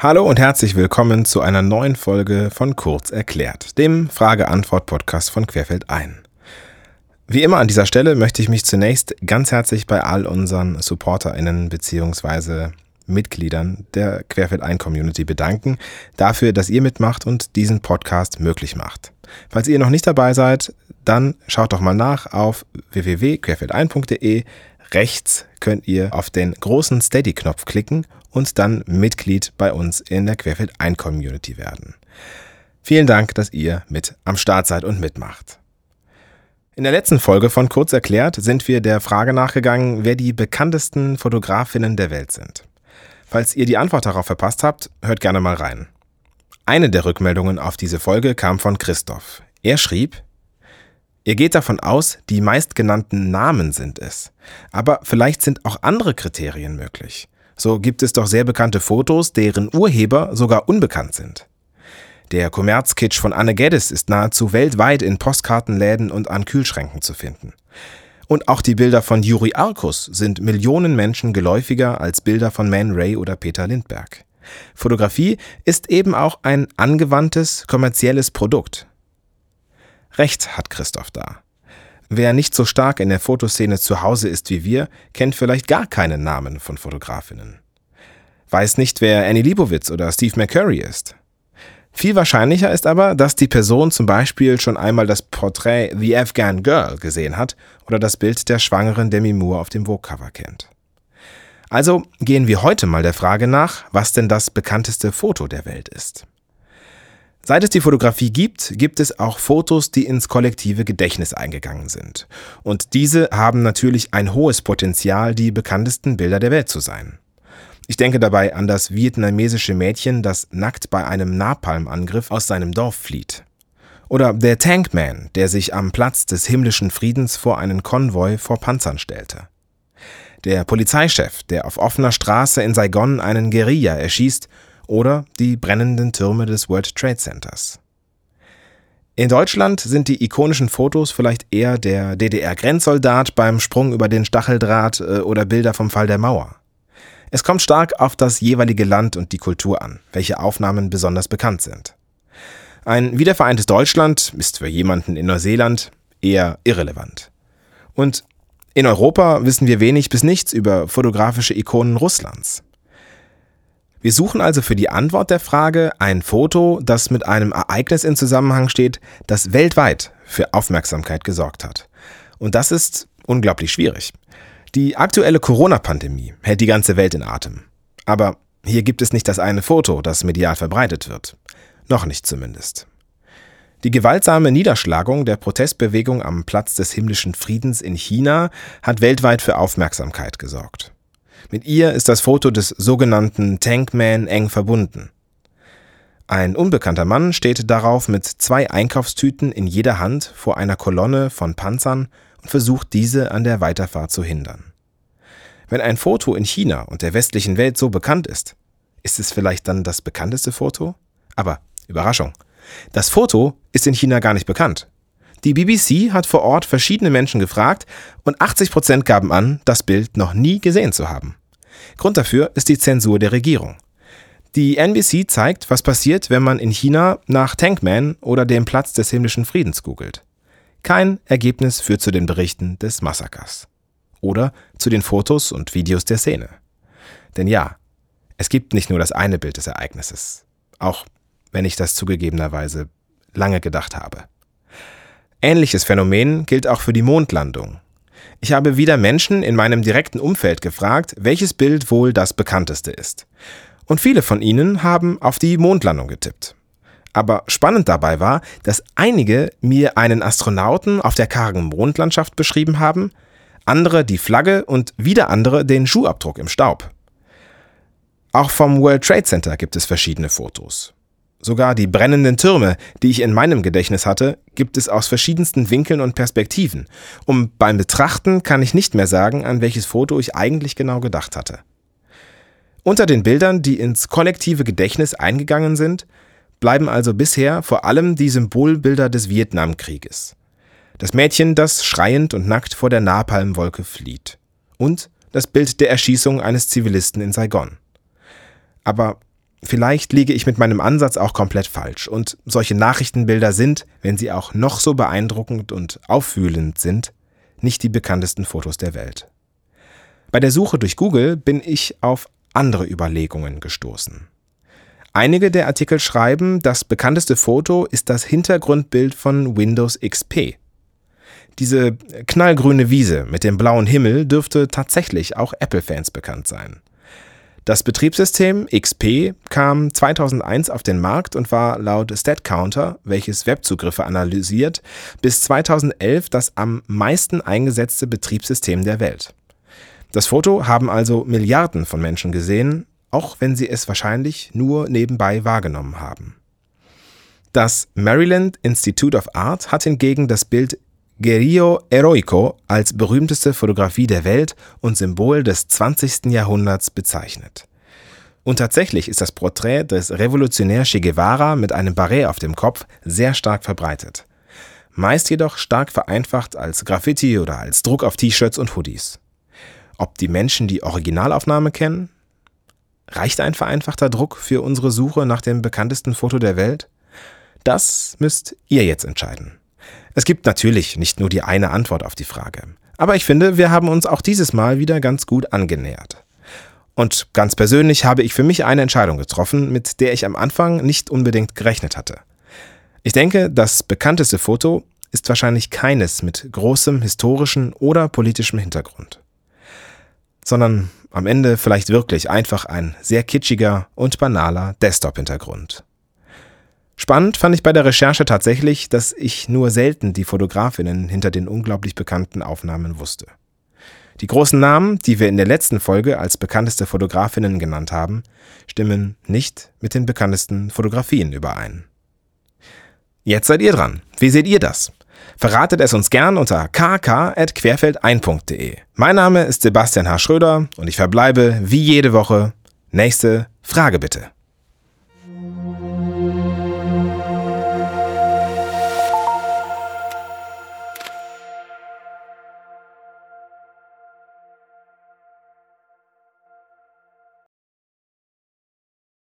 Hallo und herzlich willkommen zu einer neuen Folge von Kurz erklärt, dem Frage-Antwort-Podcast von Querfeld ein. Wie immer an dieser Stelle möchte ich mich zunächst ganz herzlich bei all unseren SupporterInnen bzw. Mitgliedern der Querfeld ein Community bedanken, dafür, dass ihr mitmacht und diesen Podcast möglich macht. Falls ihr noch nicht dabei seid, dann schaut doch mal nach auf www.querfeldein.de. Rechts könnt ihr auf den großen Steady-Knopf klicken und dann Mitglied bei uns in der Querfeld ein Community werden. Vielen Dank, dass ihr mit am Start seid und mitmacht. In der letzten Folge von Kurz erklärt sind wir der Frage nachgegangen, wer die bekanntesten Fotografinnen der Welt sind. Falls ihr die Antwort darauf verpasst habt, hört gerne mal rein. Eine der Rückmeldungen auf diese Folge kam von Christoph. Er schrieb, Ihr geht davon aus, die meistgenannten Namen sind es. Aber vielleicht sind auch andere Kriterien möglich. So gibt es doch sehr bekannte Fotos, deren Urheber sogar unbekannt sind. Der Kommerzkitsch von Anne Geddes ist nahezu weltweit in Postkartenläden und an Kühlschränken zu finden. Und auch die Bilder von Juri Arkus sind Millionen Menschen geläufiger als Bilder von Man Ray oder Peter Lindbergh. Fotografie ist eben auch ein angewandtes kommerzielles Produkt. Recht hat Christoph da. Wer nicht so stark in der Fotoszene zu Hause ist wie wir, kennt vielleicht gar keinen Namen von Fotografinnen. Weiß nicht, wer Annie Leibovitz oder Steve McCurry ist. Viel wahrscheinlicher ist aber, dass die Person zum Beispiel schon einmal das Porträt The Afghan Girl gesehen hat oder das Bild der schwangeren Demi Moore auf dem Vogue-Cover kennt. Also gehen wir heute mal der Frage nach, was denn das bekannteste Foto der Welt ist. Seit es die Fotografie gibt, gibt es auch Fotos, die ins kollektive Gedächtnis eingegangen sind. Und diese haben natürlich ein hohes Potenzial, die bekanntesten Bilder der Welt zu sein. Ich denke dabei an das vietnamesische Mädchen, das nackt bei einem Napalmangriff aus seinem Dorf flieht. Oder der Tankman, der sich am Platz des himmlischen Friedens vor einen Konvoi vor Panzern stellte. Der Polizeichef, der auf offener Straße in Saigon einen Guerilla erschießt oder die brennenden Türme des World Trade Centers. In Deutschland sind die ikonischen Fotos vielleicht eher der DDR-Grenzsoldat beim Sprung über den Stacheldraht äh, oder Bilder vom Fall der Mauer. Es kommt stark auf das jeweilige Land und die Kultur an, welche Aufnahmen besonders bekannt sind. Ein wiedervereintes Deutschland ist für jemanden in Neuseeland eher irrelevant. Und in Europa wissen wir wenig bis nichts über fotografische Ikonen Russlands. Wir suchen also für die Antwort der Frage ein Foto, das mit einem Ereignis in Zusammenhang steht, das weltweit für Aufmerksamkeit gesorgt hat. Und das ist unglaublich schwierig. Die aktuelle Corona-Pandemie hält die ganze Welt in Atem. Aber hier gibt es nicht das eine Foto, das medial verbreitet wird. Noch nicht zumindest. Die gewaltsame Niederschlagung der Protestbewegung am Platz des himmlischen Friedens in China hat weltweit für Aufmerksamkeit gesorgt. Mit ihr ist das Foto des sogenannten Tankman eng verbunden. Ein unbekannter Mann steht darauf mit zwei Einkaufstüten in jeder Hand vor einer Kolonne von Panzern und versucht diese an der Weiterfahrt zu hindern. Wenn ein Foto in China und der westlichen Welt so bekannt ist, ist es vielleicht dann das bekannteste Foto? Aber Überraschung. Das Foto ist in China gar nicht bekannt. Die BBC hat vor Ort verschiedene Menschen gefragt und 80 Prozent gaben an, das Bild noch nie gesehen zu haben. Grund dafür ist die Zensur der Regierung. Die NBC zeigt, was passiert, wenn man in China nach Tankman oder dem Platz des himmlischen Friedens googelt. Kein Ergebnis führt zu den Berichten des Massakers. Oder zu den Fotos und Videos der Szene. Denn ja, es gibt nicht nur das eine Bild des Ereignisses. Auch wenn ich das zugegebenerweise lange gedacht habe. Ähnliches Phänomen gilt auch für die Mondlandung. Ich habe wieder Menschen in meinem direkten Umfeld gefragt, welches Bild wohl das bekannteste ist. Und viele von ihnen haben auf die Mondlandung getippt. Aber spannend dabei war, dass einige mir einen Astronauten auf der kargen Mondlandschaft beschrieben haben, andere die Flagge und wieder andere den Schuhabdruck im Staub. Auch vom World Trade Center gibt es verschiedene Fotos. Sogar die brennenden Türme, die ich in meinem Gedächtnis hatte, gibt es aus verschiedensten Winkeln und Perspektiven. Und beim Betrachten kann ich nicht mehr sagen, an welches Foto ich eigentlich genau gedacht hatte. Unter den Bildern, die ins kollektive Gedächtnis eingegangen sind, bleiben also bisher vor allem die Symbolbilder des Vietnamkrieges. Das Mädchen, das schreiend und nackt vor der Napalmwolke flieht. Und das Bild der Erschießung eines Zivilisten in Saigon. Aber vielleicht liege ich mit meinem Ansatz auch komplett falsch und solche Nachrichtenbilder sind, wenn sie auch noch so beeindruckend und auffühlend sind, nicht die bekanntesten Fotos der Welt. Bei der Suche durch Google bin ich auf andere Überlegungen gestoßen. Einige der Artikel schreiben, das bekannteste Foto ist das Hintergrundbild von Windows XP. Diese knallgrüne Wiese mit dem blauen Himmel dürfte tatsächlich auch Apple-Fans bekannt sein. Das Betriebssystem XP kam 2001 auf den Markt und war laut StatCounter, welches Webzugriffe analysiert, bis 2011 das am meisten eingesetzte Betriebssystem der Welt. Das Foto haben also Milliarden von Menschen gesehen, auch wenn sie es wahrscheinlich nur nebenbei wahrgenommen haben. Das Maryland Institute of Art hat hingegen das Bild Guerrillo Heroico als berühmteste Fotografie der Welt und Symbol des 20. Jahrhunderts bezeichnet. Und tatsächlich ist das Porträt des Revolutionär Che Guevara mit einem Barret auf dem Kopf sehr stark verbreitet. Meist jedoch stark vereinfacht als Graffiti oder als Druck auf T-Shirts und Hoodies. Ob die Menschen die Originalaufnahme kennen? Reicht ein vereinfachter Druck für unsere Suche nach dem bekanntesten Foto der Welt? Das müsst ihr jetzt entscheiden. Es gibt natürlich nicht nur die eine Antwort auf die Frage. Aber ich finde, wir haben uns auch dieses Mal wieder ganz gut angenähert. Und ganz persönlich habe ich für mich eine Entscheidung getroffen, mit der ich am Anfang nicht unbedingt gerechnet hatte. Ich denke, das bekannteste Foto ist wahrscheinlich keines mit großem historischen oder politischem Hintergrund sondern am Ende vielleicht wirklich einfach ein sehr kitschiger und banaler Desktop-Hintergrund. Spannend fand ich bei der Recherche tatsächlich, dass ich nur selten die Fotografinnen hinter den unglaublich bekannten Aufnahmen wusste. Die großen Namen, die wir in der letzten Folge als bekannteste Fotografinnen genannt haben, stimmen nicht mit den bekanntesten Fotografien überein. Jetzt seid ihr dran. Wie seht ihr das? Verratet es uns gern unter kk.querfeldein.de. Mein Name ist Sebastian H. Schröder und ich verbleibe wie jede Woche. Nächste Frage bitte.